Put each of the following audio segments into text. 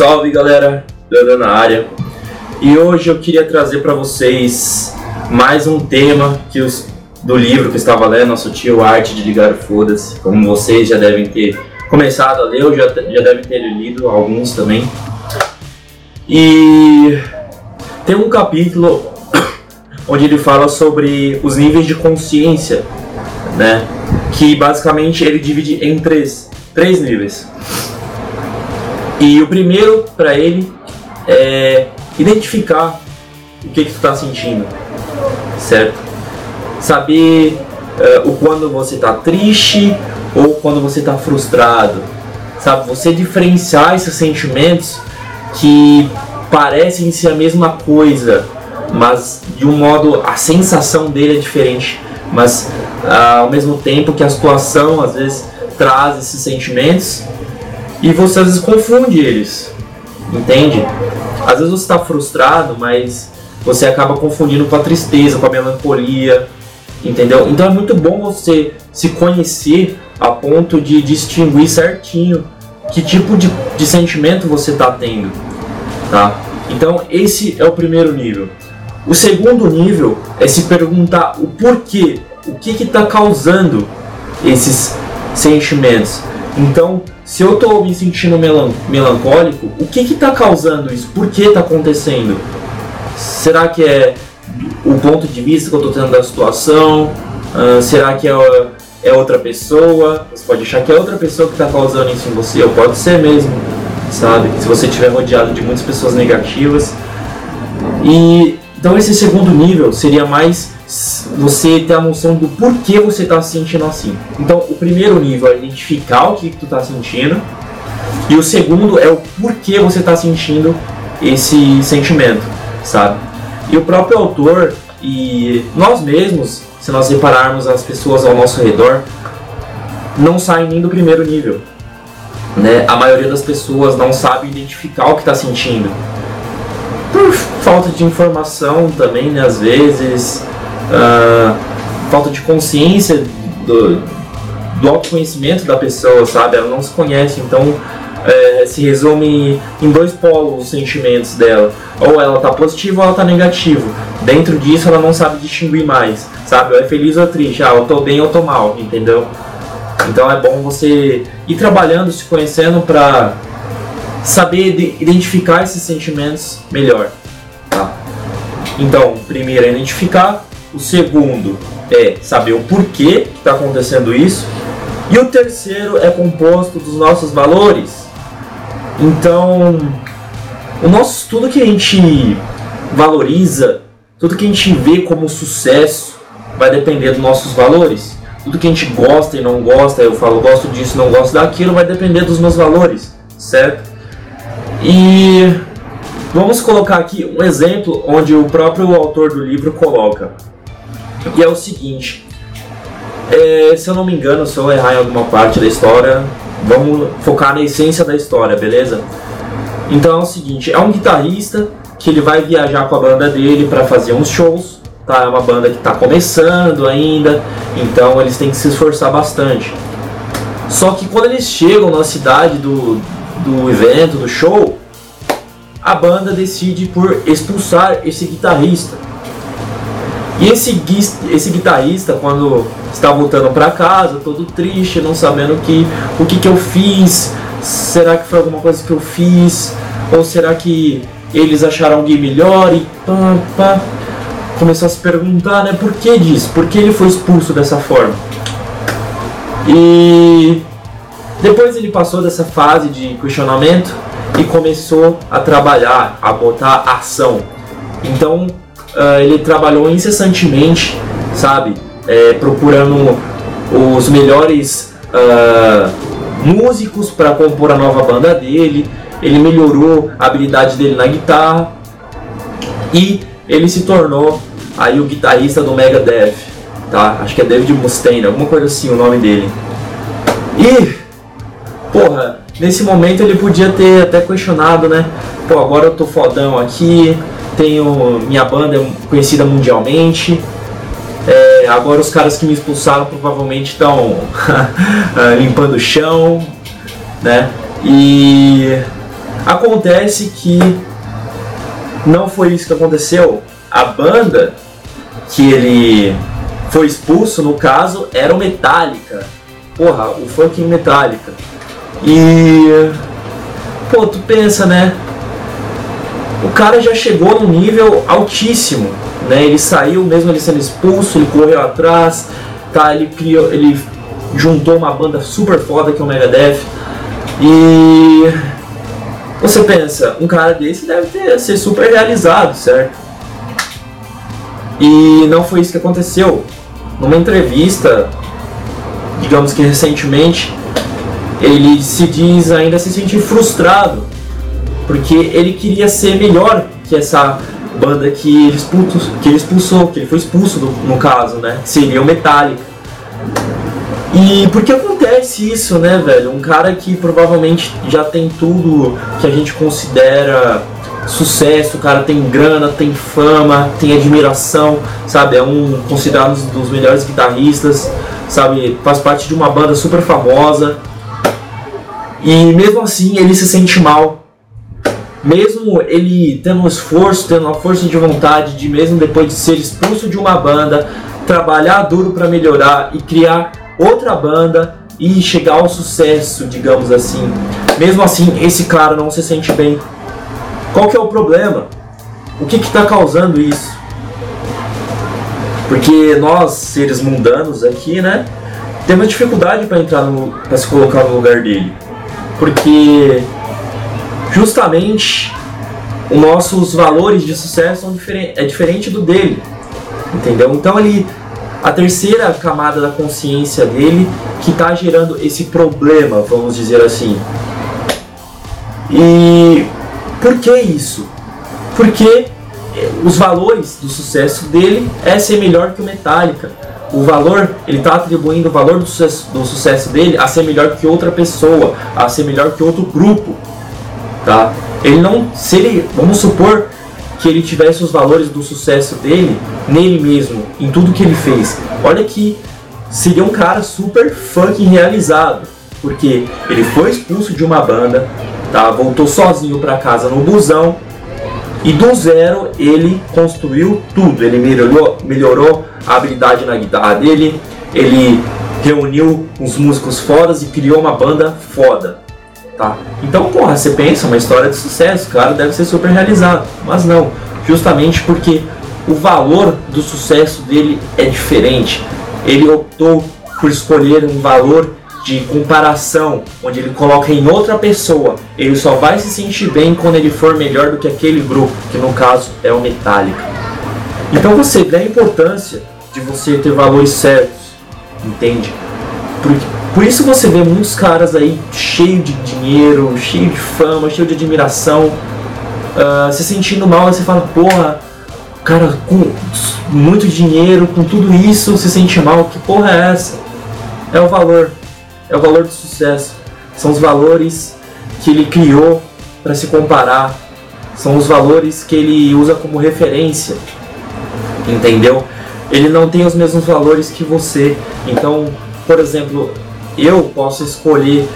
Salve galera, Dana na área. E hoje eu queria trazer para vocês mais um tema que os, do livro que eu estava lendo, nosso tio Arte de Ligar Foda-se. Como vocês já devem ter começado a ler, ou já, já devem ter lido, alguns também. E tem um capítulo onde ele fala sobre os níveis de consciência, né? Que basicamente ele divide em três, três níveis. E o primeiro para ele é identificar o que, que tu está sentindo, certo? Saber uh, o quando você está triste ou quando você está frustrado, sabe? Você diferenciar esses sentimentos que parecem ser a mesma coisa, mas de um modo a sensação dele é diferente, mas uh, ao mesmo tempo que a situação às vezes traz esses sentimentos e você às vezes confunde eles, entende? Às vezes você está frustrado, mas você acaba confundindo com a tristeza, com a melancolia, entendeu? Então é muito bom você se conhecer a ponto de distinguir certinho que tipo de, de sentimento você está tendo, tá? Então esse é o primeiro nível. O segundo nível é se perguntar o porquê, o que está causando esses sentimentos. Então, se eu estou me sentindo melan melancólico, o que está causando isso? Por que está acontecendo? Será que é o ponto de vista que eu estou tendo da situação? Uh, será que é, é, outra pessoa? Você pode achar que é outra pessoa que está causando isso em você, ou pode ser mesmo, sabe? Se você estiver rodeado de muitas pessoas negativas. E então esse segundo nível seria mais você ter a noção do porquê você está se sentindo assim. Então, o primeiro nível é identificar o que, que tu está sentindo, e o segundo é o porquê você está sentindo esse sentimento, sabe? E o próprio autor e nós mesmos, se nós repararmos as pessoas ao nosso redor, não saem nem do primeiro nível. Né? A maioria das pessoas não sabe identificar o que está sentindo. Por falta de informação também, né? às vezes, uh, falta de consciência do, do autoconhecimento da pessoa, sabe? Ela não se conhece, então é, se resume em dois polos os sentimentos dela. Ou ela tá positiva ou ela tá negativa. Dentro disso ela não sabe distinguir mais, sabe? Ou é feliz ou triste, ah, eu tô bem ou tô mal, entendeu? Então é bom você ir trabalhando, se conhecendo para saber identificar esses sentimentos melhor. Tá? Então, primeiro é identificar, o segundo é saber o porquê que está acontecendo isso. E o terceiro é composto dos nossos valores. Então, o nosso, tudo que a gente valoriza, tudo que a gente vê como sucesso, vai depender dos nossos valores. Tudo que a gente gosta e não gosta, eu falo gosto disso, não gosto daquilo, vai depender dos meus valores, certo? E vamos colocar aqui um exemplo onde o próprio autor do livro coloca. E é o seguinte: é, se eu não me engano, se eu errar em alguma parte da história, vamos focar na essência da história, beleza? Então é o seguinte: é um guitarrista que ele vai viajar com a banda dele para fazer uns shows. Tá? É uma banda que está começando ainda, então eles têm que se esforçar bastante. Só que quando eles chegam na cidade do, do evento, do show, a banda decide por expulsar esse guitarrista e esse, esse guitarrista, quando está voltando para casa, todo triste, não sabendo que, o que, que eu fiz, será que foi alguma coisa que eu fiz, ou será que eles acharam alguém melhor e pá, pá. Começou a se perguntar, né, por que disso? Por que ele foi expulso dessa forma? E depois ele passou dessa fase de questionamento e começou a trabalhar, a botar ação. Então uh, ele trabalhou incessantemente, sabe? É, procurando os melhores uh, músicos para compor a nova banda dele. Ele melhorou a habilidade dele na guitarra e ele se tornou aí o guitarrista do Megadeth, tá? Acho que é David Mustaine, alguma coisa assim o nome dele. E, porra, nesse momento ele podia ter até questionado, né? Pô, agora eu tô fodão aqui, tenho minha banda é conhecida mundialmente. É, agora os caras que me expulsaram provavelmente estão limpando o chão, né? E Acontece que não foi isso que aconteceu. A banda que ele foi expulso, no caso, era o Metallica. Porra, o fucking Metallica. E. Pô, tu pensa, né? O cara já chegou num nível altíssimo, né? Ele saiu, mesmo ele sendo expulso, ele correu atrás, tá? Ele criou, ele juntou uma banda super foda que é o Megadeth. E você pensa, um cara desse deve ter, ser super realizado, certo? E não foi isso que aconteceu. Numa entrevista, digamos que recentemente, ele se diz ainda se sentir frustrado, porque ele queria ser melhor que essa banda que ele expulsou, que ele, expulsou, que ele foi expulso do, no caso, né? Seria o Metallica. E por que acontece isso, né, velho? Um cara que provavelmente já tem tudo que a gente considera sucesso, o cara tem grana, tem fama, tem admiração, sabe? É um considerado um dos melhores guitarristas, sabe? Faz parte de uma banda super famosa. E mesmo assim ele se sente mal. Mesmo ele tendo um esforço, tendo uma força de vontade de mesmo depois de ser expulso de uma banda, trabalhar duro para melhorar e criar outra banda e chegar ao sucesso, digamos assim. Mesmo assim, esse cara não se sente bem. Qual que é o problema? O que está causando isso? Porque nós, seres mundanos aqui, né, temos dificuldade para entrar no, para se colocar no lugar dele. Porque justamente os nossos valores de sucesso são diferentes, é diferente do dele. Entendeu? Então ele a terceira camada da consciência dele que está gerando esse problema, vamos dizer assim. E por que isso? Porque os valores do sucesso dele é ser melhor que o Metallica. O valor, ele está atribuindo o valor do sucesso, do sucesso dele a ser melhor que outra pessoa, a ser melhor que outro grupo, tá? Ele não, se ele, vamos supor que ele tivesse os valores do sucesso dele nele mesmo, em tudo que ele fez. Olha que seria um cara super fucking realizado, porque ele foi expulso de uma banda, tá? Voltou sozinho para casa no busão e do zero ele construiu tudo. Ele melhorou, melhorou a habilidade na guitarra dele, ele reuniu uns músicos fodas e criou uma banda foda. Tá? Então, porra, você pensa, uma história de sucesso, claro, deve ser super realizado, mas não, justamente porque o valor do sucesso dele é diferente. Ele optou por escolher um valor de comparação, onde ele coloca em outra pessoa. Ele só vai se sentir bem quando ele for melhor do que aquele grupo, que no caso é o Metallica. Então você vê a importância de você ter valores certos, entende? Porque por isso você vê muitos caras aí cheio de dinheiro, cheio de fama, cheio de admiração, uh, se sentindo mal, e você fala, porra, cara com muito dinheiro, com tudo isso, se sente mal, que porra é essa? É o valor, é o valor do sucesso, são os valores que ele criou para se comparar, são os valores que ele usa como referência, entendeu? Ele não tem os mesmos valores que você, então, por exemplo, eu posso escolher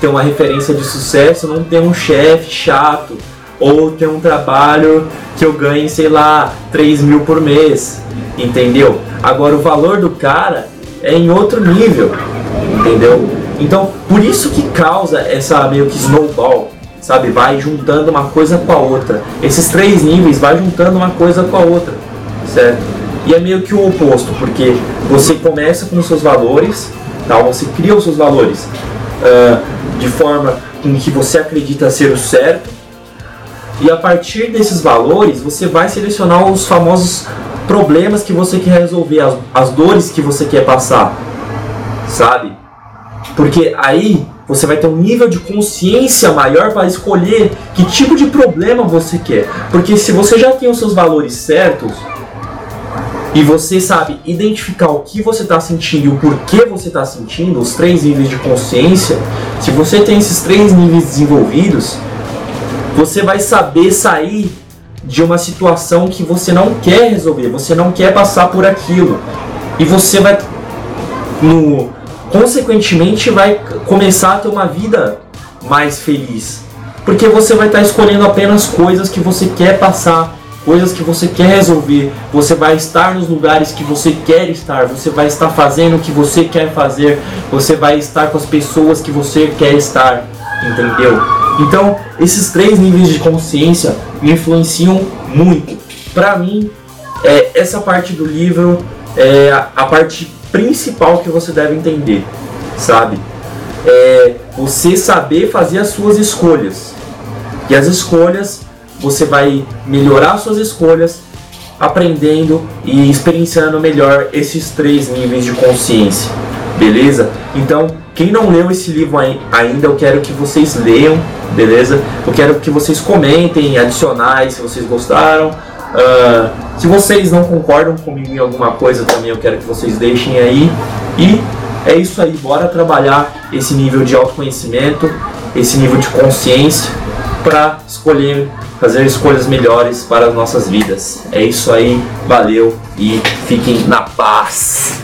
ter uma referência de sucesso, não ter um chefe chato ou ter um trabalho que eu ganhe, sei lá, 3 mil por mês, entendeu? Agora o valor do cara é em outro nível, entendeu? Então, por isso que causa essa meio que snowball, sabe? Vai juntando uma coisa com a outra. Esses três níveis vai juntando uma coisa com a outra, certo? E é meio que o oposto, porque você começa com os seus valores, Tá? Você cria os seus valores uh, de forma em que você acredita ser o certo e a partir desses valores você vai selecionar os famosos problemas que você quer resolver, as, as dores que você quer passar, sabe? Porque aí você vai ter um nível de consciência maior para escolher que tipo de problema você quer. Porque se você já tem os seus valores certos, e você sabe identificar o que você está sentindo e o porquê você está sentindo, os três níveis de consciência, se você tem esses três níveis desenvolvidos, você vai saber sair de uma situação que você não quer resolver, você não quer passar por aquilo. E você vai, no, consequentemente, vai começar a ter uma vida mais feliz. Porque você vai estar escolhendo apenas coisas que você quer passar, coisas que você quer resolver. Você vai estar nos lugares que você quer estar, você vai estar fazendo o que você quer fazer, você vai estar com as pessoas que você quer estar, entendeu? Então, esses três níveis de consciência me influenciam muito. Para mim, é, essa parte do livro é a, parte principal que você deve entender, sabe? É você saber fazer as suas escolhas. E as escolhas, você vai melhorar suas escolhas aprendendo e experienciando melhor esses três níveis de consciência. Beleza? Então, quem não leu esse livro ainda, eu quero que vocês leiam, beleza? Eu quero que vocês comentem, adicionais, se vocês gostaram. Uh, se vocês não concordam comigo em alguma coisa também, eu quero que vocês deixem aí. E é isso aí, bora trabalhar esse nível de autoconhecimento, esse nível de consciência para escolher, fazer escolhas melhores para as nossas vidas. É isso aí, valeu e fiquem na paz.